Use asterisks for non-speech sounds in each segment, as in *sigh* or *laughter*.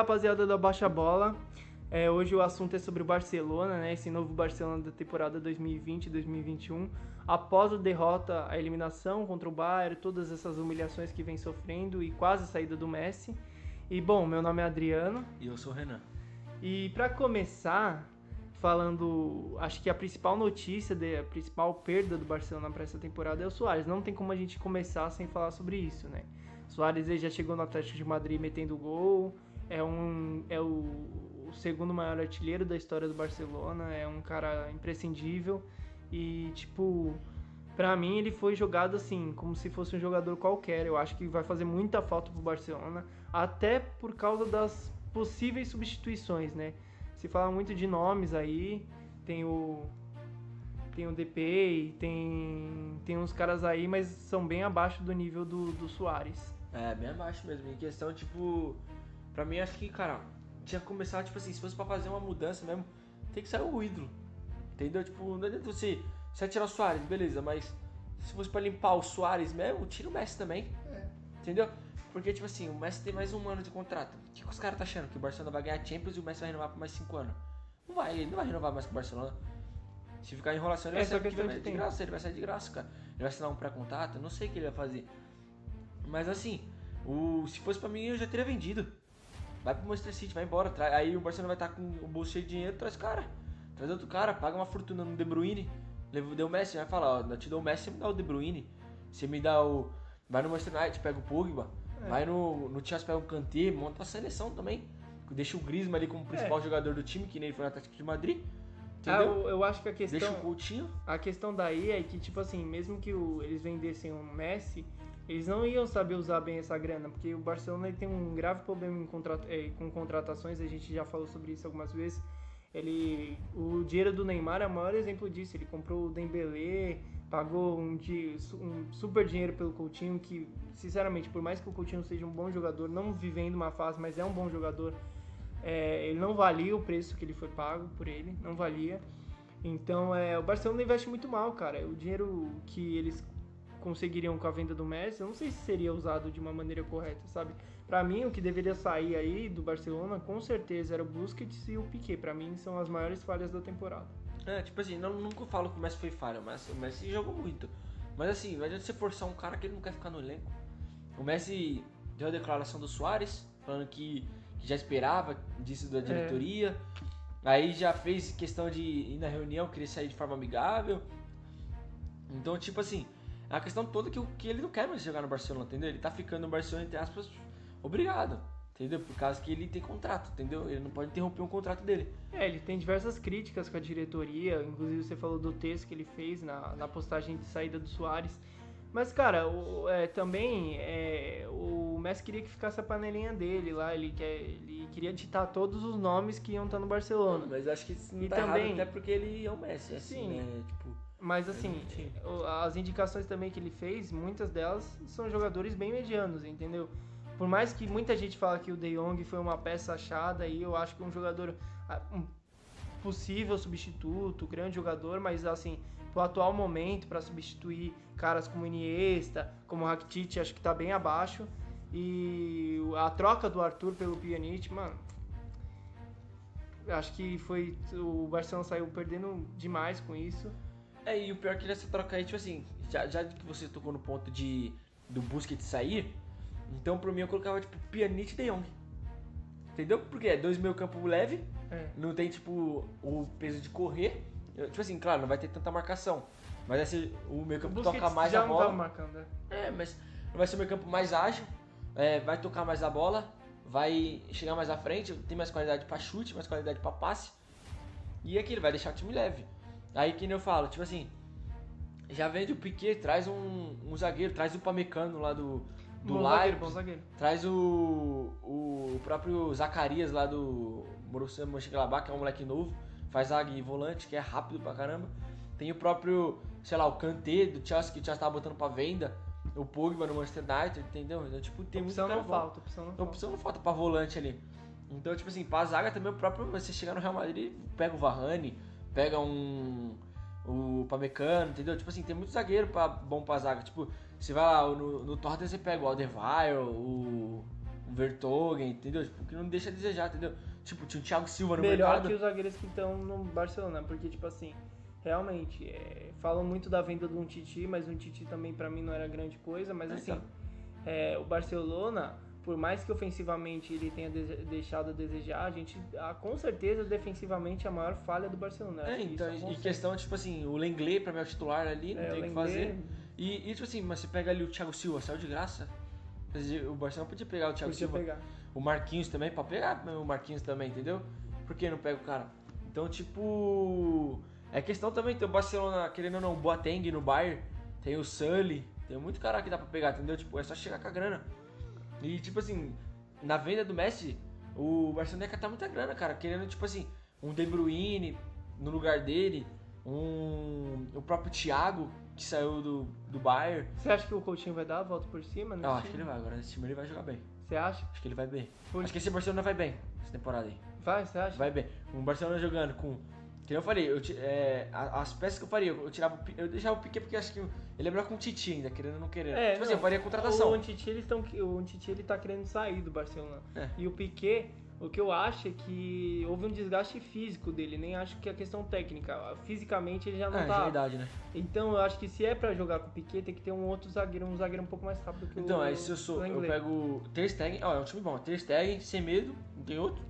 rapaziada da Baixa Bola. É, hoje o assunto é sobre o Barcelona, né? Esse novo Barcelona da temporada 2020-2021. Após a derrota, a eliminação contra o Bayern, todas essas humilhações que vem sofrendo e quase a saída do Messi. E bom, meu nome é Adriano. E eu sou o Renan. E para começar, falando, acho que a principal notícia, a principal perda do Barcelona para essa temporada é o Soares. Não tem como a gente começar sem falar sobre isso, né? Soares ele já chegou no Atlético de Madrid metendo gol, é um é o, o segundo maior artilheiro da história do Barcelona, é um cara imprescindível e tipo para mim ele foi jogado assim, como se fosse um jogador qualquer. Eu acho que vai fazer muita falta pro Barcelona, até por causa das possíveis substituições, né? Se fala muito de nomes aí, tem o tem o DP, tem tem uns caras aí, mas são bem abaixo do nível do, do Soares. É, bem abaixo mesmo. Em questão, tipo, pra mim acho que, cara, tinha que começar, tipo assim, se fosse pra fazer uma mudança mesmo, tem que sair o ídolo. Entendeu? Tipo, não adianta você, você tirar o Soares, beleza, mas se fosse pra limpar o Soares mesmo, tira o Messi também. É. Entendeu? Porque, tipo assim, o Messi tem mais um ano de contrato. O que, que os caras tá achando? Que o Barcelona vai ganhar Champions e o Messi vai renovar por mais cinco anos? Não vai, ele não vai renovar mais com o Barcelona. Se ficar em enrolação, ele, vai, sair, de, de graça, ele vai sair de graça, cara. Ele vai assinar um pré-contato, não sei o que ele vai fazer. Mas assim, o, se fosse pra mim, eu já teria vendido. Vai pro Manchester City, vai embora. Tra... Aí o Barcelona vai estar tá com o bolso cheio de dinheiro, traz cara. Traz outro cara, paga uma fortuna no De Bruyne. Deu o Messi, vai falar, ó, te dou o Messi, você me dá o De Bruyne. Você me dá o... Vai no Manchester United, pega o Pogba. É. Vai no, no Chelsea, pega o Kanté, monta a seleção também. Deixa o Griezmann ali como principal é. jogador do time, que nem ele foi no Atlético de Madrid. Ah, eu, eu, acho que a questão... Deixa o Coutinho. A questão daí é que, tipo assim, mesmo que o, eles vendessem o Messi eles não iam saber usar bem essa grana, porque o Barcelona tem um grave problema contrat é, com contratações, a gente já falou sobre isso algumas vezes. Ele, o dinheiro do Neymar é o maior exemplo disso. Ele comprou o Dembélé, pagou um, um, super dinheiro pelo Coutinho, que, sinceramente, por mais que o Coutinho seja um bom jogador, não vivendo uma fase, mas é um bom jogador, é, ele não valia o preço que ele foi pago por ele, não valia. Então, é, o Barcelona investe muito mal, cara. O dinheiro que eles conseguiriam com a venda do Messi, eu não sei se seria usado de uma maneira correta, sabe? Para mim, o que deveria sair aí do Barcelona, com certeza, era o Busquets e o Piquet. Para mim, são as maiores falhas da temporada. É, tipo assim, não, nunca falo que o Messi foi falha, mas o Messi jogou muito. Mas assim, não adianta você forçar um cara que ele não quer ficar no elenco. O Messi deu a declaração do Soares, falando que, que já esperava disso da é. diretoria. É. Aí já fez questão de ir na reunião, querer sair de forma amigável. Então, tipo assim, a questão toda é que, que ele não quer mais jogar no Barcelona, entendeu? Ele tá ficando no Barcelona, entre aspas, obrigado. Entendeu? Por causa que ele tem contrato, entendeu? Ele não pode interromper um contrato dele. É, ele tem diversas críticas com a diretoria, inclusive você falou do texto que ele fez na, na postagem de saída do Soares. Mas, cara, o, é, também é, o Messi queria que ficasse a panelinha dele lá, ele, quer, ele queria ditar todos os nomes que iam estar no Barcelona. Mas acho que isso não e tá também, errado, até porque ele é o Messi, assim, sim, né? Mas assim, as indicações também que ele fez, muitas delas são jogadores bem medianos, entendeu? Por mais que muita gente fala que o De Jong foi uma peça achada aí, eu acho que é um jogador ah, um possível substituto, grande jogador, mas assim, pro atual momento para substituir caras como Iniesta, como Rakitic, acho que tá bem abaixo. E a troca do Arthur pelo Pjanic, mano, acho que foi o Barcelona saiu perdendo demais com isso. É, e o pior é que nessa troca aí, tipo assim, já, já que você tocou no ponto de do Busquets sair, então pra mim eu colocava, tipo, Pjanic e De Jong. Entendeu? Porque é dois meio campo leve, é. não tem, tipo, o peso de correr. Tipo assim, claro, não vai ter tanta marcação. Mas assim, o meio campo toca mais a bola. Não tá marcando, né? É, mas vai ser o meio campo mais ágil, é, vai tocar mais a bola, vai chegar mais à frente, tem mais qualidade para chute, mais qualidade para passe. E aqui ele vai deixar o time leve. Aí que eu falo, tipo assim, já vende o Piquet, traz um, um zagueiro, traz o Pamecano lá do, do bom zagueiro, bom zagueiro. Traz o, o próprio Zacarias lá do Borussia Mönchengladbach, que é um moleque novo, faz zague e volante, que é rápido pra caramba. Tem o próprio, sei lá, o Kanté do Chelsea, que o Chelsea tava botando pra venda. O Pogba no Manchester United, entendeu? Então, tipo, tem opção muito não falta, opção não falta. Opção não falta pra volante ali. Então, tipo assim, pra zaga também o próprio, você chegar no Real Madrid, pega o Varane, pega um. O Pamecano, entendeu? Tipo assim, tem muito zagueiro pra, bom pra zaga. Tipo, você vai lá no, no Tottenham, você pega o Alderweireld, o, um Vertogen, entendeu? Tipo, que não deixa a desejar, entendeu? Tipo, tinha o Thiago Silva no Melhor mercado. que os zagueiros que estão no Barcelona, porque, tipo assim, realmente, é, falam muito da venda do um Titi, mas um Titi também pra mim não era grande coisa, mas É, assim, então. é, o Barcelona, por mais que ofensivamente ele tenha deixado a desejar, a gente, ah, com certeza, defensivamente, a maior falha do Barcelona. É, então, é e questão, tipo assim, o Lenglet pra mim é o titular ali, não É, tem o que Lenglet, fazer. E, e, tipo assim, mas você pega ali o Thiago Silva, saiu de graça. O Barcelona podia pegar o Thiago Podia Silva. pegar. O Marquinhos também, pra pegar o Marquinhos também, entendeu? Por que não pega o cara? Então, tipo. É questão também, tem o Barcelona, querendo ou não, o Boateng no Bayern, tem o Sully, tem muito cara que dá pra pegar, entendeu? Tipo, é só chegar com a grana. E, tipo assim, na venda do Messi, o Barcelona ia catar muita grana, cara. Querendo, tipo assim, um De Bruyne no lugar dele, um. O próprio Thiago, que saiu do, do Bayern. Você acha que o Coutinho vai dar a volta por cima? Não, acho que ele vai, agora nesse time ele vai jogar bem. Você acha? Acho que ele vai bem. Por- Acho que esse Barcelona vai bem, essa temporada aí. Vai, você acha? Vai bem. Um Barcelona jogando com. Que eu falei, eu, é, a- as peças que eu faria, eu tirava Eu deixava o Piquet porque acho que ele lembra com o Titi ainda, querendo ou não querendo. É, tipo assim, não, eu faria contratação. O Antiti, eles tão, o Antiti, ele tá querendo sair do Barcelona. É. E o Piquet, o que eu acho é que houve um desgaste físico dele, nem acho que é questão técnica. Fisicamente ele já não Ah, tá. já é idade, né? Então eu acho que se é pra jogar com o Piquet, tem que ter um outro zagueiro, um zagueiro um pouco mais rápido que o Então, aí se eu sou. Eu pego Ter Stegen, ó, é um time bom. Ter Stegen, sem medo, não tem outro.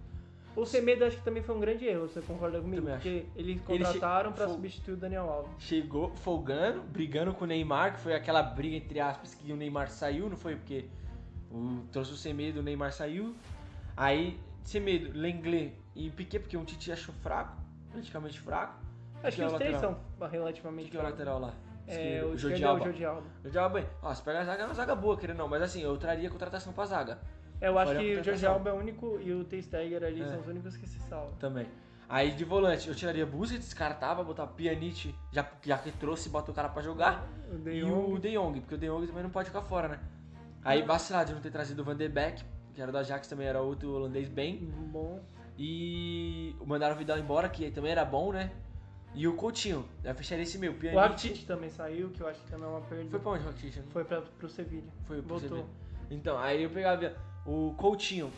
O Semedo acho que também foi um grande erro, você concorda comigo? Também Porque eles Ele che- contrataram pra fo- substituir o Daniel Alves. Chegou folgando, brigando com o Neymar, que foi aquela briga entre aspas que o Neymar saiu, não foi? Porque o, trouxe o Semedo, o Neymar saiu. Aí, Semedo, Lenglet e Piquet, porque um Titi achou fraco, praticamente fraco. Acho que é o os três lateral? são relativamente que, que é o lateral lá? É, o Jordi esquerdo é o Alba. Jordi Alba. Jordi Alba, bem. Ó, se pegar a zaga, é uma zaga boa, querendo não. Mas assim, eu traria contratação pra zaga É, eu acho que o contratação. Alba é o único e o Ter Stegen ali É. são os únicos que se salvam. também. Aí de volante, eu tiraria Busquets, descartava, botava Pjanic, já, já que trouxe, bota o cara pra jogar. O De E o De Jong, porque o De Jong também não pode ficar fora, né? Aí vacilado de não ter trazido o Van de Beek, que era do Ajax, também era outro holandês bem. Bom. E mandaram o Vidal embora, que também era bom, né? E o Coutinho, eu fecharia esse meu. O Rakitic também saiu, que eu acho que também é uma perda. foi pra onde o Rakitic? Foi pra, pro Sevilha. Foi pro Voltou. Então, aí eu pegava o Coutinho,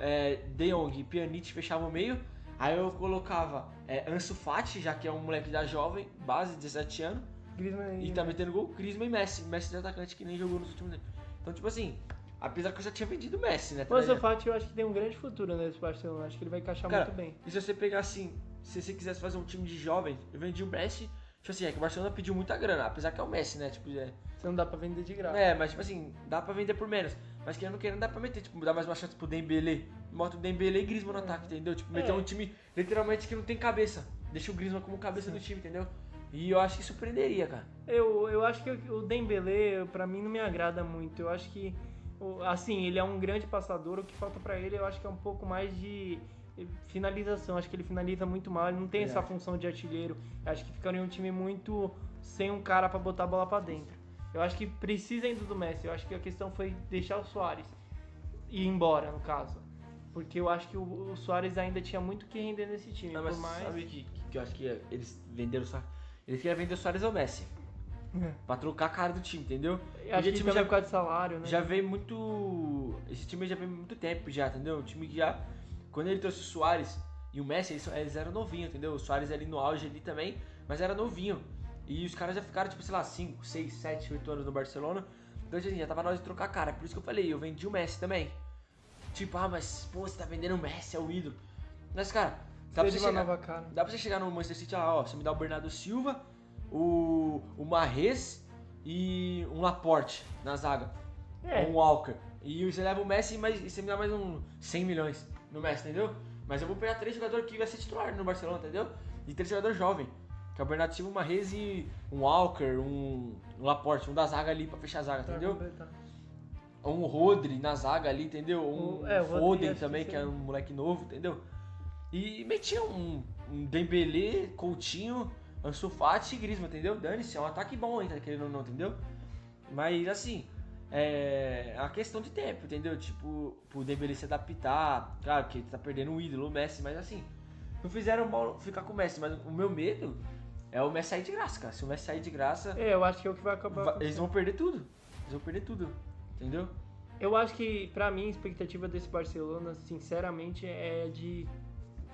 é, De Jong e Pjanic fechava o meio. Aí eu colocava é, Ansu Fati, já que é um moleque da jovem, base, 17 anos. Griezmann E tá metendo gol, Griezmann e Messi. Messi de atacante que nem jogou nos últimos anos. Então, tipo assim, apesar que eu já tinha vendido o Messi, né? O Ansu Traria- Fati eu acho que tem um grande futuro nesse Barcelona. Acho que ele vai encaixar Cara, muito bem. E se você pegar assim, se você quisesse fazer um time de jovens, eu vendi o Messi. Tipo assim, é que o Barcelona pediu muita grana, apesar que é o Messi, né? Tipo, é, Você não dá pra vender de graça. É, mas tipo assim, dá pra vender por menos. Mas querendo não querendo, dá pra meter, tipo, dar mais uma chance pro Dembele. Bota o Dembele e Griezmann no ataque, entendeu? Tipo, meter É. um time literalmente que não tem cabeça. Deixa o Griezmann como cabeça do time, entendeu? E eu acho que surpreenderia, cara. Eu, eu acho que o Dembele, pra mim, não me agrada muito. Eu acho que, assim, ele é um grande passador. O que falta pra ele, eu acho que é um pouco mais de finalização. Acho que ele finaliza muito mal. Ele não tem Eu essa função de artilheiro. Eu acho que ficaria um time muito sem um cara pra botar a bola pra dentro. Eu acho que precisa ainda do Messi. Eu acho que a questão foi deixar o Soares ir embora, no caso. Porque eu acho que o, o Soares ainda tinha muito que render nesse time. Não, mas por mais... sabe que, que eu acho que eles venderam Soares? Eles queriam vender o Soares ao Messi. É. Pra trocar a cara do time, entendeu? Acho Porque que time já- por causa de salário, né? Já veio muito. Esse time já veio muito tempo já, entendeu? O time que já. Quando ele trouxe o Soares e o Messi, eles, eles eram novinhos, entendeu? O Soares ali no auge ali também, mas era novinho. E os caras já ficaram, tipo, sei lá, 5, 6, 7, 8 anos no Barcelona. Então, assim, já tava na hora de trocar a cara. Por isso que eu falei, eu vendi o Messi também. Tipo, ah, mas, pô, você tá vendendo o Messi, é o ídolo. Mas, cara, dá pra, chegar, nova cara. dá pra você chegar no Manchester City, ah, ó, você me dá o Bernardo Silva, o, o Marrez e um Laporte na zaga É, um Walker. E você leva o Messi mas, e você me dá mais um 100 milhões no Messi, entendeu? Mas eu vou pegar três jogadores que vai ser titular no Barcelona, entendeu? E três jogadores jovens. Que é o Bernardo Silva, o Marrez e um Walker, um, um Laporte, um da zaga ali pra fechar a zaga, pra entendeu? completar. Um Rodri na zaga ali, entendeu? Um O- é, o Foden que também, que, sim. é um moleque novo, entendeu? E metia um, um Dembele, Coutinho, Ansu Fati e Griezmann, entendeu? Dane-se, é um ataque bom ainda, querendo ou não, entendeu? Mas assim, é a questão de tempo, entendeu? Tipo, pro Dembele se adaptar, claro que ele tá perdendo o ídolo, o Messi, mas assim, não fizeram mal ficar com o Messi, mas o meu medo é o Messi sair de graça, cara. Se o Messi sair de graça, É, eu acho que é o que vai acabar. eles vão perder tudo. Eles vão perder tudo, entendeu? Eu acho que, pra mim, a expectativa desse Barcelona, sinceramente, é de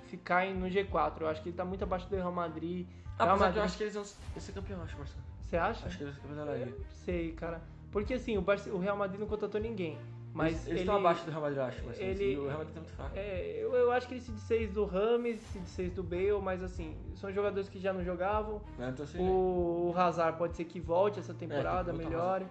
ficar no G4. Eu acho que ele tá muito abaixo do Real Madrid. Ah, Real Madrid- eu acho que eles vão ser campeão, acho, Marcelo. Você acha? Acho que eles vão ser campeão da Liga. Sei, cara. Porque assim, o, Barce- o Real Madrid não contratou ninguém. Mas eles, ele, estão abaixo do Real Madrid, eu acho, Marcelo. ele- E o Real Madrid tá muito fraco. É, eu, eu acho que ele se desfez do Rames, se desfez do Bale, mas assim, são jogadores que já não jogavam. Né? Então, assim, O, o Hazard pode ser que volte essa É, temporada, voltar melhore.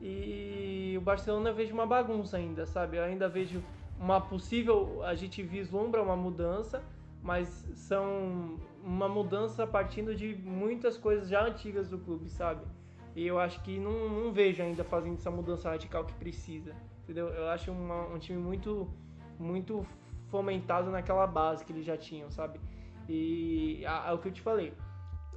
E o Barcelona eu vejo uma bagunça ainda, sabe? Eu ainda vejo uma possível. A gente vislumbra uma mudança, mas são uma mudança partindo de muitas coisas já antigas do clube, sabe? E eu acho que não, não vejo ainda fazendo essa mudança radical que precisa, entendeu? Eu acho uma- um time muito, muito fomentado naquela base que eles já tinham, sabe? E é o que eu te falei.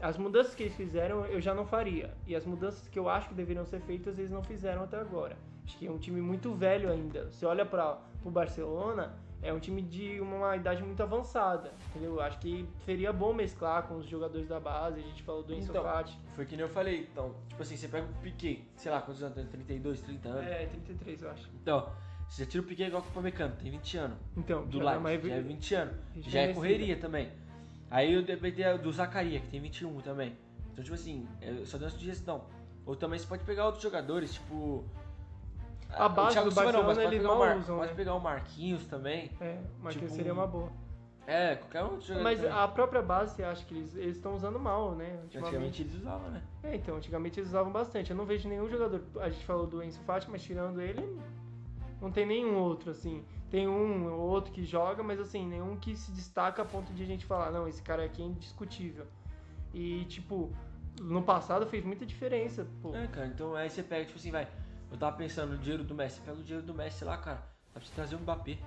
As mudanças que eles fizeram eu já não faria. E as mudanças que eu acho que deveriam ser feitas eles não fizeram até agora. Acho que é um time muito velho ainda. Você olha para o Barcelona, é um time de uma idade muito avançada, entendeu? Acho que seria bom mesclar com os jogadores da base. A gente falou do Enzo Então, Fati. Foi que nem eu falei, então, tipo assim, você pega o Piquet, sei lá, quantos anos tem? 32, 30 anos. É, 33 eu acho. Então, você já tira o Piquet igual com o Pamecano, tem 20 anos. Então, Do dá uma já é 20 anos. Já é correria também. Aí eu depender do Zacaria, que tem 21 também. Então, tipo assim, eu só dando sugestão. Ou também você pode pegar outros jogadores, tipo. A base Thiago do Silva não, mas Barcelona, pode eles pegar Mar- usam, Pode né? pegar o Marquinhos também. É, mas Tipo, seria uma boa. É, qualquer outro jogador. Mas também. a própria base, acha que eles estão usando mal, né? Antigamente eles usavam, né? É, então, antigamente eles usavam bastante. Eu não vejo nenhum jogador. A gente falou do Enzo Fati, mas tirando ele, não tem nenhum outro, assim. Tem um ou outro que joga, mas assim, nenhum que se destaca a ponto de a gente falar, não, esse cara aqui é indiscutível. E, tipo, no passado fez muita diferença, pô. É, cara, então aí você pega, tipo assim, vai. Eu tava pensando no dinheiro do Messi, pega o dinheiro do Messi lá, cara. Dá pra você trazer o Mbappé.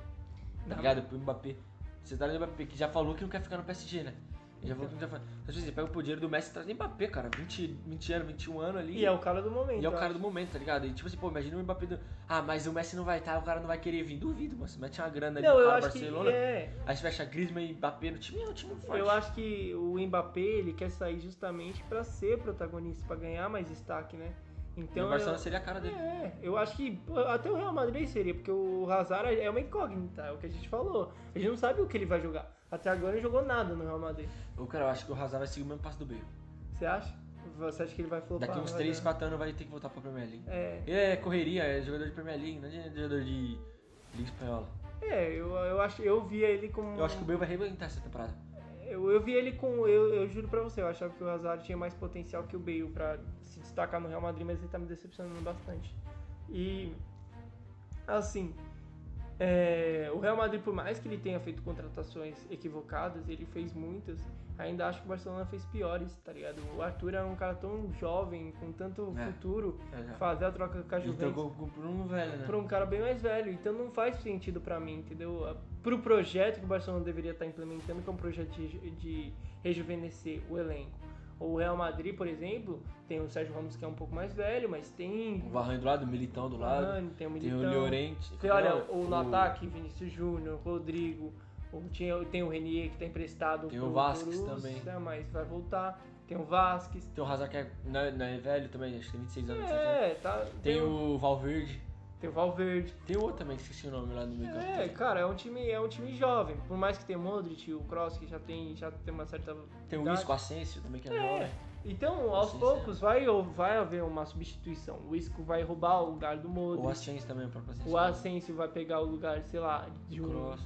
Tá ligado? Pro Mbappé. Você traz o Mbappé, que já falou que não quer ficar no PSG, né? Ele já falou que não quer ficar. Tipo assim, você pega o dinheiro do Messi e traz o Mbappé, cara. 20, 20 anos, 21 anos ali. E é o cara do momento. E é o cara acho. do momento, tá ligado? E tipo assim, pô, imagina o Mbappé do. Ah, mas o Messi não vai estar, o cara não vai querer vir. Duvido, mano. Você mete uma grana ali Não, no cara acho Barcelona. que. É, Aí você fecha Griezmann e Mbappé no time, é um time forte. eu acho que o Mbappé ele quer sair justamente pra ser protagonista, pra ganhar mais destaque, né? E Então. o Barcelona eu- seria a cara dele. É, eu acho que até o Real Madrid seria, porque o Hazard é uma incógnita, é o que a gente falou. A gente não sabe o que ele vai jogar. Até agora ele jogou nada no Real Madrid. O cara, eu acho que o Hazard vai seguir o mesmo passo do Bale. Você acha? Você acha que ele vai flopar? Daqui uns Vai 3, dar- 4 anos vai ter que voltar pra Premier League. É, Ele é correria, é jogador de Premier League, não é jogador de Liga Espanhola. é eu, eu, acho, eu via ele com. Eu acho que o Bale vai arrebentar essa temporada. Eu, eu vi ele com. Eu, eu juro pra você, eu achava que o Hazard tinha mais potencial que o Bale pra se destacar no Real Madrid, mas ele tá me decepcionando bastante. E. Assim. é, o Real Madrid, por mais que ele tenha feito contratações equivocadas, ele fez muitas. Ainda acho que o Barcelona fez piores, tá ligado? O Arthur era um cara tão jovem, com tanto É. futuro, É, fazer a troca com a Ele Juventus trocou com por um velho, né? pra um cara bem mais velho. Então não faz sentido pra mim, entendeu? Pro projeto que o Barcelona deveria estar implementando, que é um projeto de, de rejuvenescer o elenco. O Real Madrid, por exemplo, tem o Sérgio Ramos que é um pouco mais velho, mas tem O Varane do lado, o Militão do o lado. Varane, tem o Tem Militão. o Llorente. Olha não, o, no ataque, Vinícius Júnior, Rodrigo, o, tinha, tem o Renier que tá emprestado Tem o Vasquez Borussia, também. mas vai voltar. Tem o Vasquez. Tem o Hazard que é, não, é- não é velho também, acho que tem 26 anos. 26 anos. É, tá. Tem o Valverde. tem o Valverde. Tem o outro também, que esqueci o nome lá no meio campo. É, cara, é um time, é um time jovem. Por mais que tenha o Modric, o Kroos, que já tem, já tem uma certa. Tem o. Isco Asensio também, que é, É. jovem. Então, aos poucos, vai, vai haver uma substituição. O Isco vai roubar o lugar do O Modric. Asensio também, o Asensio. O Asensio vai pegar o lugar, sei lá, de um... Cross.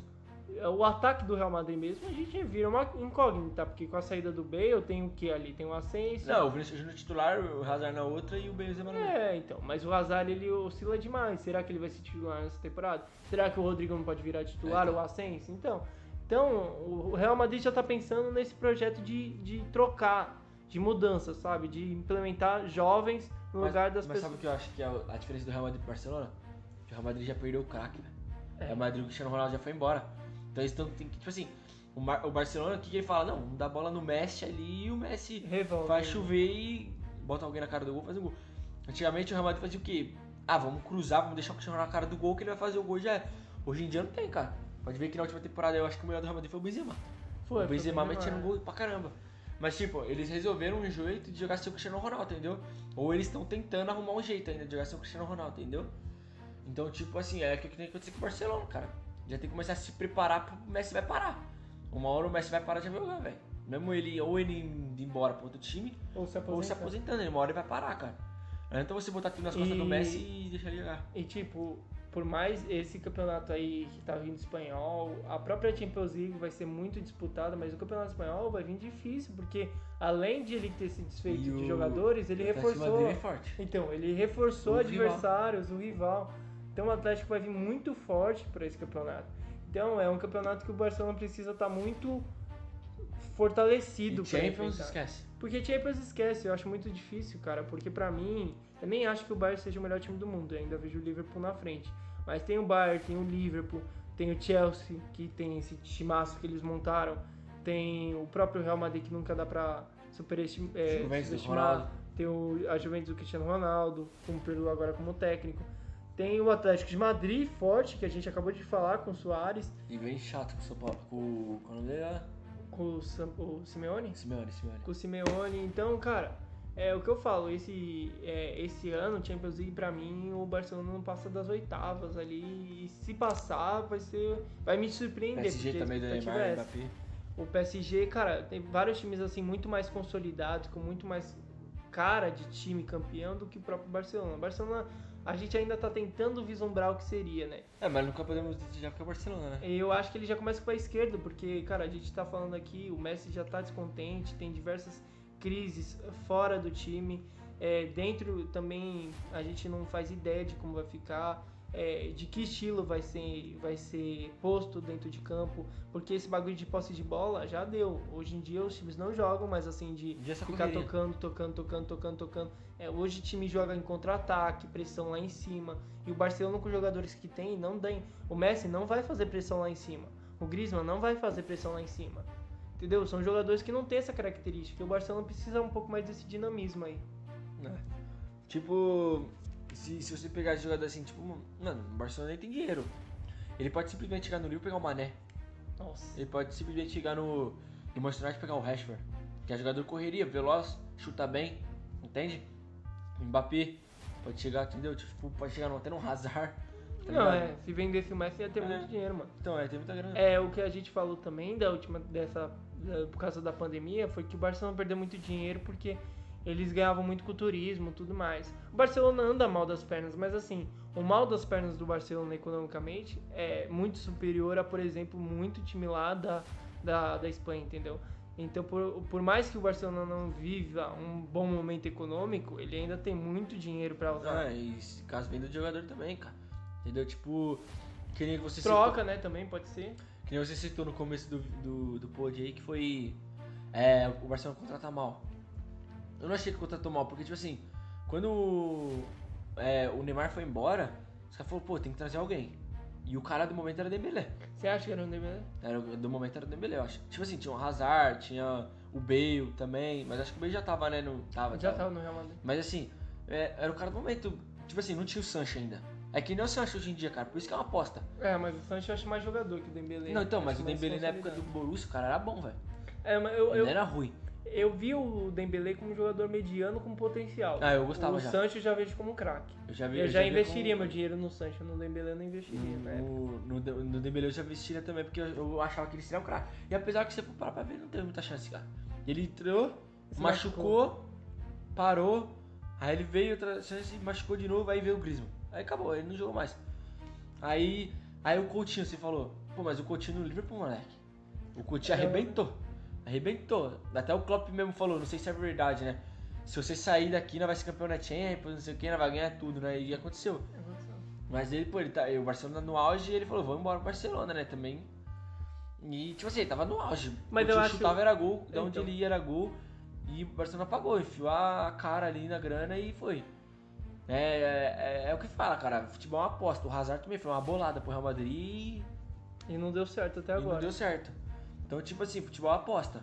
O ataque do Real Madrid mesmo, a gente vira uma incógnita, porque com a saída do Bale tem o que ali? Tem o Asensio. Não, o Vinícius Júnior titular, o Hazard na outra e o Benzema na outra. É, então, mas o Hazard ele oscila demais. Será que ele vai ser titular nessa temporada? Será que o Rodrigo não pode virar titular, É, então. o Asensio? Então, então, o Real Madrid já tá pensando nesse projeto de, de trocar, de mudança, sabe? De implementar jovens no Mas, lugar das mas pessoas. sabe o que eu acho que é a diferença do Real Madrid pro Barcelona? Que o Real Madrid já perdeu o craque. O É. Real Madrid, o Cristiano Ronaldo já foi embora. Então eles estão, tipo assim, o, Mar- o Barcelona, o que, que ele fala? Não, a bola no Messi ali e o Messi Revolta. faz chover e bota alguém na cara do gol e faz um gol. Antigamente o Real Madrid fazia o quê? Ah, vamos cruzar, vamos deixar o Cristiano na cara do gol que ele vai fazer o gol já é. Hoje em dia não tem, cara. Pode ver que na última temporada eu acho que o melhor do Real Madrid foi o Benzema. Foi, o Benzema metendo gol pra caramba. Mas, tipo, eles resolveram um jeito de jogar sem o Cristiano Ronaldo, entendeu? Ou eles estão tentando arrumar um jeito ainda de jogar sem o Cristiano Ronaldo, entendeu? Então, tipo assim, é o que tem que acontecer com o Barcelona, cara. Já tem que começar a se preparar pro Messi vai parar. Uma hora o Messi vai parar de jogar, velho. Mesmo ele, ou ele indo embora pro outro time, Ou se ou se aposentando. Uma hora ele vai parar, cara. Adianta você botar tudo nas costas do E- Messi e deixar ele jogar. E tipo, por mais esse campeonato aí que tá vindo espanhol, a própria Champions League vai ser muito disputada, mas o campeonato espanhol vai vir difícil, porque além de ele ter se desfeito E de o- jogadores, ele O reforçou. É forte. Então, ele reforçou O rival. adversários, o rival. Então o Atlético vai vir muito forte para esse campeonato. Então é um campeonato que o Barcelona precisa estar muito fortalecido E para Champions, esquece. Porque Champions esquece, eu acho muito difícil, cara, porque pra mim, eu nem acho que o Bayern seja o melhor time do mundo, eu ainda vejo o Liverpool na frente. Mas tem o Bayern, tem o Liverpool, tem o Chelsea, que tem esse timaço que eles montaram, tem o próprio Real Madrid que nunca dá pra superestim- é, tem o, a Juventus do Cristiano Ronaldo, com o agora como técnico. Tem o Atlético de Madrid, forte, que a gente acabou de falar com o Soares, E bem chato com o São Paulo. Com é com o, Sam- o Simeone. Simeone, Simeone. com o Simeone. Então, cara, é o que eu falo, esse, é, esse ano, Champions League, pra mim, o Barcelona não passa das oitavas ali. E se passar, vai ser. Vai me surpreender. PSG também do Neymar. Mbappé. O PSG, cara, tem vários times assim muito mais consolidados, com muito mais cara de time campeão do que o próprio Barcelona. Barcelona, a gente ainda tá tentando vislumbrar o que seria, né? É, mas nunca podemos desejar porque é o Barcelona, né? Eu acho que ele já começa com a esquerda, porque, cara, a gente tá falando aqui, o Messi já tá descontente, tem diversas crises fora do time. É, dentro também a gente não faz ideia de como vai ficar, é, de que estilo vai ser, vai ser posto dentro de campo, porque esse bagulho de posse de bola já deu. Hoje em dia os times não jogam, mas assim, de ficar correria? tocando, tocando, tocando, tocando, tocando. É, hoje o time joga em contra-ataque, pressão lá em cima. E o Barcelona com os jogadores que tem, não tem. O Messi não vai fazer pressão lá em cima. O Griezmann não vai fazer pressão lá em cima. Entendeu? São jogadores que não têm essa característica. E o Barcelona precisa um pouco mais desse dinamismo aí. É. Tipo, se, se você pegar jogador assim, tipo, mano, o Barcelona nem tem dinheiro. Ele pode simplesmente chegar no Rio e pegar o Mané. Nossa. Ele pode simplesmente chegar no, no Manchester United e pegar o Rashford. Que é jogador correria, veloz, chuta bem, entende? Mbappé pode chegar, entendeu? Tipo, pode chegar no, até no Hazard. tá Não, ligado? é. Se vendesse o Messi ia ter É. muito dinheiro, mano. Então, é, tem muita grana. É, o que a gente falou também da última dessa da- por causa da pandemia foi que o Barcelona perdeu muito dinheiro porque eles ganhavam muito com o turismo, tudo mais. O Barcelona anda mal das pernas, mas assim, o mal das pernas do Barcelona economicamente é muito superior a, por exemplo, muito time lá da, da, da Espanha, entendeu? Então, por, por mais que o Barcelona não viva um bom momento econômico, ele ainda tem muito dinheiro pra usar. Ah, e caso venda de jogador também, cara. Entendeu? Tipo, que nem você Troca, né, também pode ser. Que nem você citou no começo do, do, do pod aí, que foi é, o Barcelona contratar mal. Eu não achei que contratou mal, porque, tipo assim, quando é, o Neymar foi embora, os caras falaram, pô, tem que trazer alguém. E o cara do momento era Dembélé. Você acha que era um Dembélé? Era, do momento era Dembélé, eu acho. Tipo assim, tinha o Hazard, tinha o Bale também, mas acho que o Bale já tava, né? No, tava, Já tava. tava no Real Madrid. Mas assim, é, era o cara do momento. Tipo assim, não tinha o Sancho ainda. É que nem o Sancho hoje em dia, cara, por isso que é uma aposta. É, mas o Sancho eu acho mais jogador que o Dembélé. Não, então, mas o Dembélé na época do. Borussia, o cara era bom, velho. É, mas eu, Ele eu, era ruim. Eu vi o Dembélé como um jogador mediano com potencial. Ah, eu gostava o já. Sancho eu já vejo como um craque. Eu já vi. Eu já vi investiria com- meu dinheiro no Sancho, no Dembélé eu não investiria, né? No, no, no Dembélé eu já investiria também, porque eu, eu achava que ele seria um craque. E apesar que você for parar pra ver, não teve muita chance, cara. Ele entrou, Se machucou, parou, aí ele veio outra chance, machucou de novo, aí veio o Griezmann. Aí acabou, ele não jogou mais. Aí, aí o Coutinho, você falou, pô, mas o Coutinho no Liverpool, moleque. O Coutinho É, arrebentou. Arrebentou. Até o Klopp mesmo falou, não sei se é verdade, né? Se você sair daqui, não vai ser campeão da Champions, não sei o que, não vai ganhar tudo, né? E aconteceu. Mas ele, pô, ele tá, o Barcelona no auge e ele falou, vamos embora pro Barcelona, né, também. E, tipo assim, ele tava no auge. Mas o eu acho- chutava era gol, de onde Então. ele ia era gol. E o Barcelona pagou, enfiou a cara ali na grana e foi. É, é, é o que fala, cara, futebol é uma aposta. O Hazard também foi uma bolada pro Real Madrid e, E não deu certo até e agora. não deu certo. Então, tipo assim, futebol é aposta.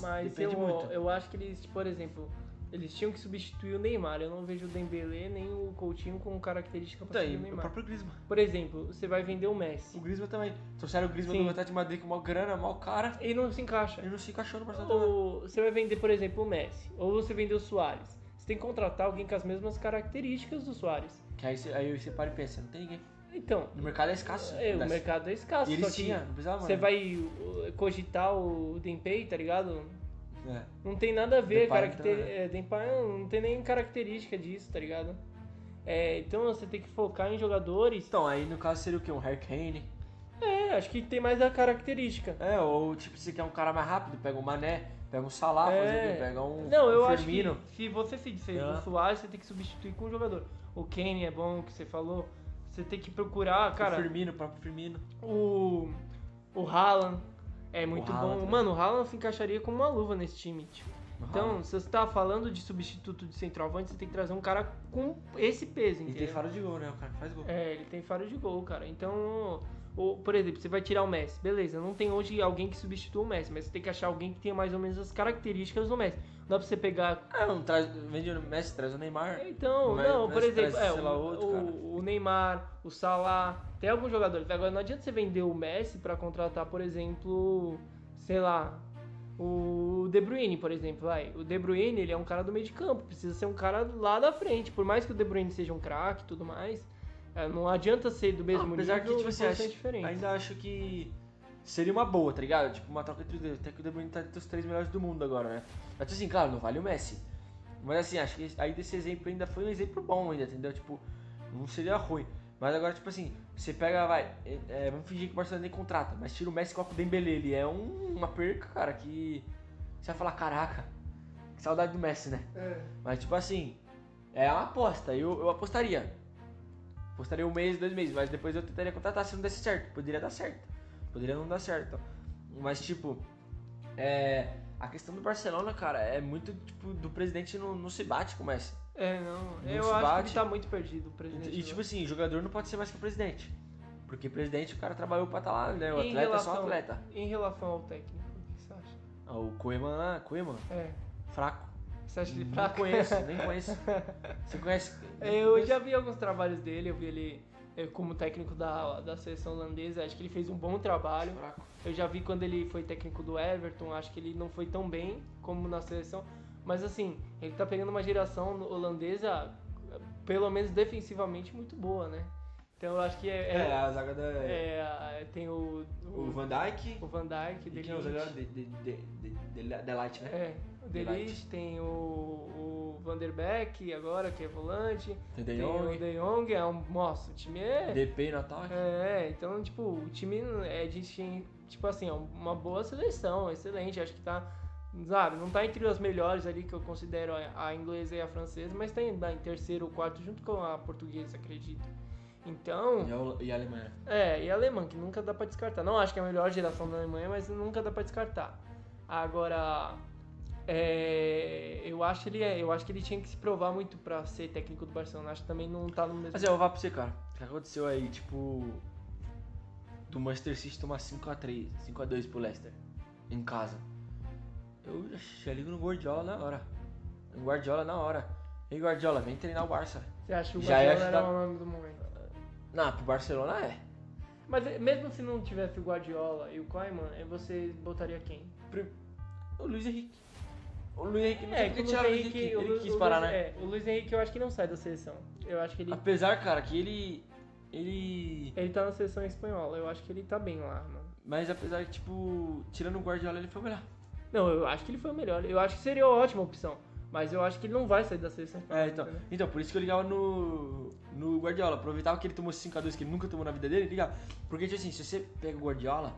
Mas Depende eu, muito. eu acho que eles, por exemplo, eles tinham que substituir o Neymar. Eu não vejo o Dembélé nem o Coutinho com característica Então, para e o o Neymar. próprio Griezmann. Por exemplo, você vai vender o Messi O Griezmann também. Trouxeram o Griezmann Sim. do Atlético de Madrid com mal grana, mal cara. e não se encaixa. Ele não se encaixou no Barcelona. Ou você vai vender, por exemplo, o Messi, ou você vender o Soares. Você tem que contratar alguém com as mesmas características do Soares. Que aí você, aí você para e pensa, não tem ninguém. Então, No mercado é escasso. é, o Das- mercado é escasso. E só que precisava Você vai uh, cogitar o Dempey, tá ligado? É. Não tem nada a ver, Depay, caracter... então, é, Depay não, não tem nem característica disso, tá ligado? É, então você tem que focar em jogadores. Então, aí no caso seria o quê? Um Harry Kane. É, acho que tem mais a característica. É, ou tipo, se você quer um cara mais rápido, pega um Mané, pega um Salah, É. pega um, Não, eu um acho que se você se disser o Soares, você tem que substituir com um jogador. O Kane é bom, que você falou. Você tem que procurar, o cara, Firmino, o próprio Firmino. o, o Haaland é muito Haaland bom. também. Mano, o Haaland se encaixaria como uma luva nesse time, tipo. O Então, se você tá falando de substituto de centroavante, você tem que trazer um cara com esse peso, E tem entendeu? faro de gol, né? O cara que faz gol. É, ele tem faro de gol, cara. Então, o- por exemplo, você vai tirar o Messi. Beleza, não tem hoje alguém que substitua o Messi, mas você tem que achar alguém que tenha mais ou menos as características do Messi. Dá pra você pegar. Ah, não, traz, vende o Messi, traz o Neymar. Então, Mas- não, mas por exemplo, traz, é, o, outro, o- o Neymar, o Salah, tem alguns jogadores. Agora, não adianta você vender o Messi pra contratar, por exemplo, sei lá, o De Bruyne, por exemplo. Vai. O De Bruyne, ele é um cara do meio de campo, precisa ser um cara lá da frente. Por mais que o De Bruyne seja um craque e tudo mais, é, não adianta ser do mesmo Não, apesar nível que, tipo assim, acho- diferentes. ainda acho que seria uma boa, tá ligado? Tipo, uma troca entre os dois. Até que o De Bruyne tá entre os três melhores do mundo agora, né? Mas assim, claro, não vale o Messi. Mas assim, acho que aí desse exemplo ainda foi um exemplo bom ainda, entendeu? Tipo, não seria ruim. Mas agora, tipo assim, você pega, vai, é, é, vamos fingir que o Barcelona nem contrata, mas tira o Messi e coloca o Dembele, ele é um- uma perca, cara, que você vai falar, caraca, que saudade do Messi, né? É. Mas tipo assim, é uma aposta, eu, eu apostaria. Apostaria um mês, dois meses, mas depois eu tentaria contratar se não desse certo. Poderia dar certo. Poderia não dar certo. Mas tipo, é, a questão do Barcelona, cara, é muito tipo, do presidente não, não se bate com o Messi. É, não. Não eu acho bate. que ele tá muito perdido, o presidente. E, tipo assim, jogador não pode ser mais que o presidente. Porque presidente o cara trabalhou pra estar lá, né? O Em atleta é só relação- atleta. Em relação ao técnico, o que você acha? Ah, o Koeman lá, Koeman, É. fraco. Você acha ele Não fraco? conheço, nem *laughs* conheço. Você conhece? Eu já vi alguns trabalhos dele, eu vi ele como técnico da, da seleção holandesa, acho que ele fez um bom trabalho. Eu já vi quando ele foi técnico do Everton, acho que ele não foi tão bem como na seleção. Mas assim, ele tá pegando uma geração holandesa, pelo menos defensivamente, muito boa, né? Então eu acho que é. É, é- a zaga da. é, a- tem o, O o, Van Dijk. o Van Dijk, E De é o zagueiro? Ligt. De, de, de, de, de, Delight, né? É, o De De Ligt. Ligt, tem o, o Van der Beek agora, que é volante. Tem De Tem o Jong. De Jong, é um. Nossa, o time é. DP no ataque. É, então, tipo, o time é de. Tipo assim, é uma boa seleção, excelente. Acho que tá. Sabe, não tá entre as melhores ali que eu considero a, inglesa e a francesa, mas tá em, em terceiro ou quarto junto com a portuguesa, acredito. Então. E a, e Alemanha. É, e a alemã, que nunca dá pra descartar. Não acho que é a melhor geração da Alemanha, mas nunca dá pra descartar. Agora, é, eu acho ele, eu acho que ele tinha que se provar muito pra ser técnico do Barcelona. Acho que também não tá no mesmo. Mas eu vou falar pra você, cara. O que aconteceu aí, tipo. Do Manchester City tomar 5x3, 5x2 pro Leicester. Em casa. Eu já- ligo no Guardiola na hora. No Guardiola na hora. Ei, Guardiola, vem treinar o Barça. Você acha que o Já Guardiola era o nome do momento? Não, pro Barcelona é. Mas eh, mesmo se não tivesse o Guardiola e o Koeman, eh, você botaria quem? Pri- O Luiz Henrique. O Luiz Henrique não É, que o Luiz Henrique. Henrique, Ele Lu- quis parar, Luiz- né? é, o Luiz Henrique eu acho que não sai da seleção. Eu acho que ele, Apesar, cara, que ele. Ele. ele tá na seleção espanhola. Eu acho que ele tá bem lá, mano. Mas apesar que, tipo, tirando o Guardiola, ele foi o melhor. Não, eu acho que ele foi o melhor. Eu acho que seria uma ótima opção. Mas eu acho que ele não vai sair da seleção espanhola. É, então, entendeu? então, por isso que eu ligava no, no Guardiola. Aproveitava que ele tomou 5x2 que ele nunca tomou na vida dele, ligava. Porque, tipo assim, se você pega o Guardiola,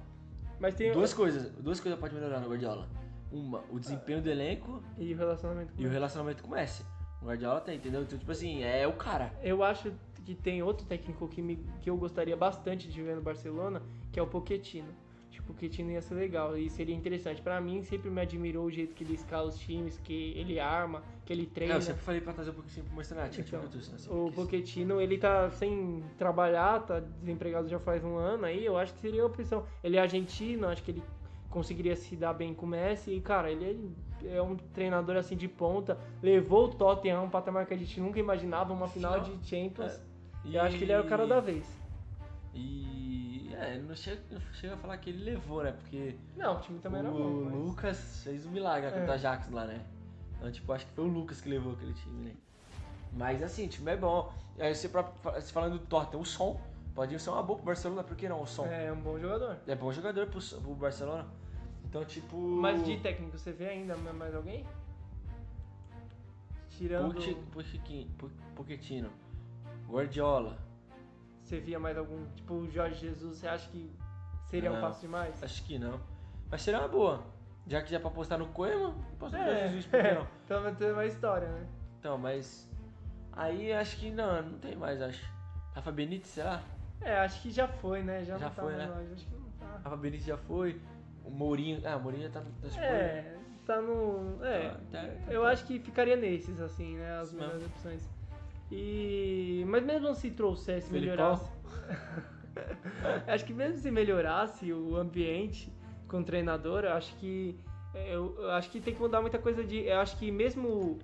Mas tem duas coisas, duas coisas pode melhorar no Guardiola. Uma, o desempenho do elenco e o relacionamento com e o relacionamento com o Messi. O Guardiola tem, entendeu? Então, tipo assim, é o cara. Eu acho que tem outro técnico que, me, que eu gostaria bastante de ver no Barcelona, que é o Pochettino. Acho que o Pochettino ia ser legal e seria interessante. Pra mim, sempre me admirou o jeito que ele escala os times, que ele arma, que ele É, treina. eu sempre falei pra trazer um pouquinho pro United. Então, O Pochettino, ele tá sem trabalhar, tá desempregado já faz um ano aí, eu acho que seria uma opção. Ele é argentino, acho que ele conseguiria se dar bem com o Messi e, cara, ele é- é um treinador assim de ponta, levou o Tottenham a um patamar que a gente nunca imaginava, uma final de Champions. E- Eu acho que ele era o cara da vez. E. É, não chega, não chega a falar que ele levou, né? Porque Não, o time também era o bom. mas- Lucas fez um milagre É. contra o Ajax lá, né? Então, tipo, acho que foi o Lucas que levou aquele time, né? Mas assim, o time é bom. Aí você, pra- você falando do Tottenham, o som pode ser uma boa pro Barcelona, por que não? O som é, É um bom jogador. bom jogador pro, pro Barcelona. Então, tipo. Mas de técnico, você vê ainda mais alguém? Tirando. Pochettino, Guardiola. Você via mais algum? Tipo, o Jorge Jesus, você acha que seria um Não. passo demais? Acho que não. Mas seria uma boa. Já que já pra postar no Coema, posta no É, Jesus, por que *laughs* não? Pelo menos tem uma história, né? Então, mas. Aí acho que não, não tem mais, acho. Rafa Benítez, será? É, acho que já foi, né? Já, Já não tá foi, mais né? lá, Acho que não tá. Rafa Benítez já foi. O Mourinho. Ah, o Mourinho já tá tá, É, tá no. É, Tá, tá, eu acho que ficaria nesses, assim, né? As melhores opções. E. Mas mesmo se trouxesse, Felipão? melhorasse. *laughs* acho que mesmo se melhorasse o ambiente com o treinador, eu acho que. Eu, eu acho que tem que mudar muita coisa de. Eu acho que mesmo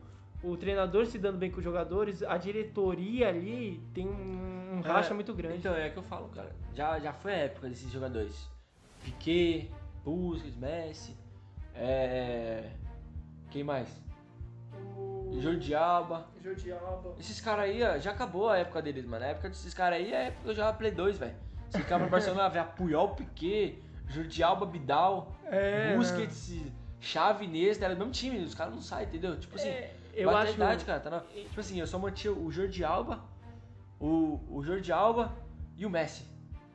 o, o treinador se dando bem com os jogadores, a diretoria ali tem um, um É, racha muito grande. Então, é que eu falo, cara. Já, já foi a época desses jogadores. Piquet, Busquets, Messi. É. Quem mais? o Jordi Alba. Jordi Alba. Esses caras aí, ó, já acabou a época deles, mano. A época desses caras aí é a época que eu jogava Play 2, velho. Você ficava no Barcelona, ver Puyol, Piquet, Jordi Alba, Bidal, É, Busquets, Xavi, Nesta, era o mesmo time, os caras não saem, entendeu? Tipo assim, É, eu bate acho. idade, cara. Tá na- Tipo assim, eu só mantinha o Jordi Alba, o, o Jordi Alba e o Messi.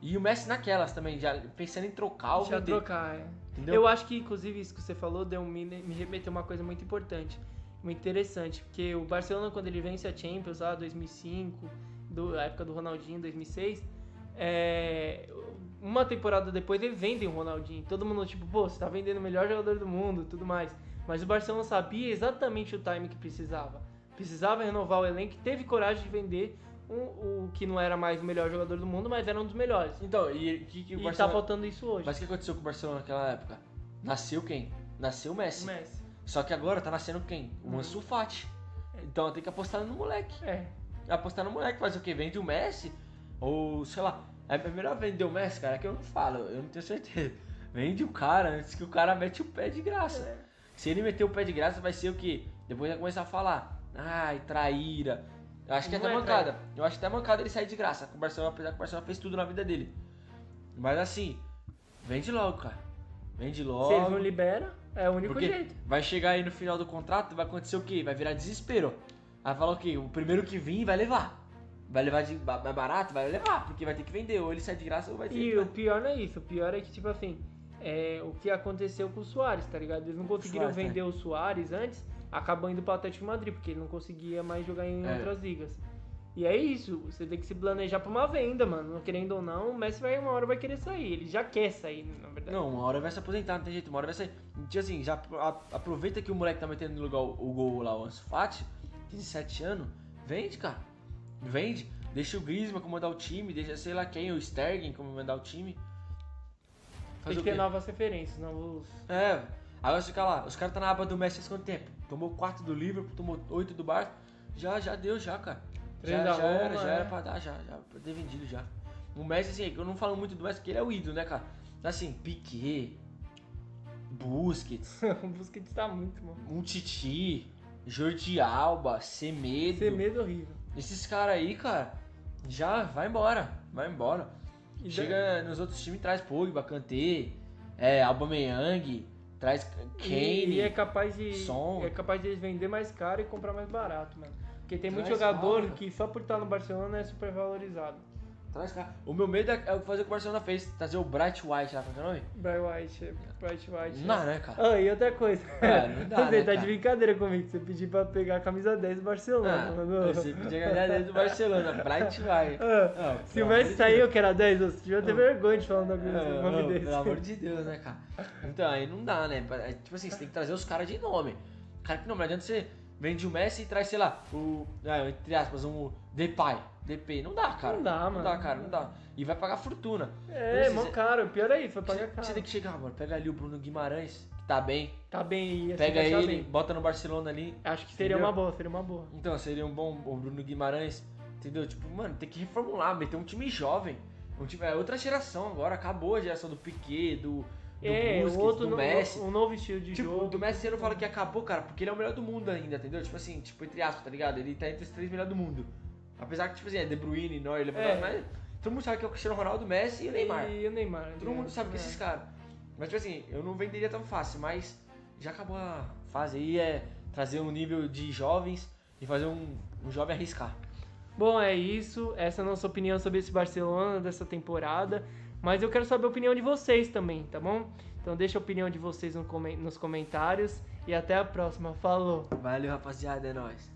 E o Messi naquelas também, já pensando em trocar ou Já trocar, é. entendeu? Eu acho que, inclusive, isso que você falou deu, me, me remeteu a uma coisa muito importante, muito interessante. Porque o Barcelona, quando ele vence a Champions lá, 2005, do, a época do Ronaldinho, 2006, é, uma temporada depois ele vende o Ronaldinho. Todo mundo, tipo, pô, você tá vendendo o melhor jogador do mundo tudo mais. Mas o Barcelona sabia exatamente o time que precisava. Precisava renovar o elenco teve coragem de vender um- o que não era mais o melhor jogador do mundo, mas era um dos melhores. Então, e o que, que o E Barcelona... tá faltando isso hoje. Mas o que aconteceu com o Barcelona naquela época? Nasceu quem? Nasceu o Messi. O Messi. Só que agora tá nascendo quem? O Hum. Ansu Fati. Então tem que apostar no moleque. É, Apostar no moleque, fazer o quê? Vende o Messi? Ou, sei lá, é melhor vender o Messi, cara, que eu não falo, eu não tenho certeza. Vende o cara antes que o cara mete o pé de graça. É. Se ele meter o pé de graça, vai ser o quê? Depois vai começar a falar. Ai, traíra. Eu acho que é Não até é mancada. Eu acho que é até mancada ele sair de graça com o Barcelona, apesar que o Barcelona fez tudo na vida dele. Mas assim, vende logo, cara. Vende logo. Se eles não liberam, é o único Porque jeito. vai chegar aí no final do contrato, vai acontecer o quê? Vai virar desespero. Vai falar o quê? O primeiro que vir vai levar. Vai levar de mais barato? Vai levar, porque vai ter que vender. Ou ele sai de graça ou vai ter E que o pior não é isso, o pior é que, tipo assim, é o que aconteceu com o Soares, tá ligado? Eles não conseguiram Suárez, vender o Soares antes, acabou indo pro Atlético Madrid, porque ele não conseguia mais jogar em É. outras ligas. E é isso, você tem que se planejar pra uma venda, mano. Não querendo ou não, o Messi vai uma hora vai querer sair. Ele já quer sair, na verdade. Não, uma hora vai se aposentar, não tem jeito. Uma hora vai sair. Tipo assim, já aproveita que o moleque tá metendo no lugar o, o gol lá, o Ansu Fati, 17 anos. Vende, cara. Vende. Deixa o Griezmann comandar o time, deixa sei lá quem, o Sterling comandar o time. Tem Fazer que ter novas referências, novos. É, agora você fica lá, os caras tá na aba do Messi há quanto tempo? Tomou 4 do Liverpool, tomou 8 do Barça. Já, já deu, já, cara. Já, já era, Roma, já é. era pra dar, já, já pra ter vendido já. O Messi, assim, eu não falo muito do Messi porque ele é o ídolo, né, cara? Assim, Piquet, Busquets, *laughs* o Busquets tá muito, mano. um Titi, Jordi Alba, Semedo. Ser medo horrível. Esses caras aí, cara, já vai embora, vai embora. E Chega nos outros times, traz Pogba, Kanté, é, Aubameyang, traz Kane. E é capaz de. Son. É capaz de eles vender mais caro e comprar mais barato, mano. Porque tem muito Traz jogador Alva. que só por estar no Barcelona é super valorizado. Traz cara. O meu medo é é o que fazer o que o Barcelona fez, trazer o Bright White lá, qual que é o nome? Bright White, Bright White. Não dá, né, cara? Ah, e outra coisa. É, não *laughs* dá, Você né, tá de cara? brincadeira comigo. Você pediu pra pegar a camisa 10 do Barcelona, Ah, mano. você podia ganhar dentro do Barcelona, Bright *laughs* White. Ah, Ah, se o Messi amor de sair, Deus. eu quero a 10, você devia ter Ah. vergonha de falar um nome Ah, nome desse. Pelo amor de Deus, né, cara? Então, aí não dá, né? É, Tipo assim, você tem que trazer os caras de nome. Cara que não, não adianta você vende o Messi e traz, sei lá, o. entre aspas, um Depay. Depay. Não dá, cara. Não dá, Não mano. dá, cara, não dá. E vai pagar fortuna. É, Você- mó caro. Pior é isso, vai Você, pagar caro. você tem que chegar, mano. Pega ali o Bruno Guimarães, que tá bem. Tá bem, se Pega ele, bem. bota no Barcelona ali. Acho que seria Entendeu? uma boa, seria uma boa. Então, seria um bom o Bruno Guimarães, entendeu? Tipo, mano, tem que reformular, meter um time jovem. Um time, é outra geração agora, acabou a geração do Piquet, do, é, Busquets, o outro do no- Messi. um novo estilo de Tipo, jogo. do Messi eu não falo que acabou, cara, porque ele é o melhor do mundo ainda, entendeu? Tipo assim, tipo, entre aspas, tá ligado? Ele tá entre os três melhores do mundo. Apesar que, tipo assim, é De Bruyne, Neuer, Lewandowski, É. mas todo mundo sabe que é o Cristiano Ronaldo, o Messi e o Neymar. E o Neymar. Todo mundo sabe que é. esses caras. Mas, tipo assim, eu não venderia tão fácil, mas já acabou a fase aí, é trazer um nível de jovens e fazer um, um jovem arriscar. Bom, é isso. Essa é a nossa opinião sobre esse Barcelona dessa temporada. Mas eu quero saber a opinião de vocês também, tá bom? Então deixa a opinião de vocês nos comentários. E até a próxima. Falou! Valeu, rapaziada, é nóis.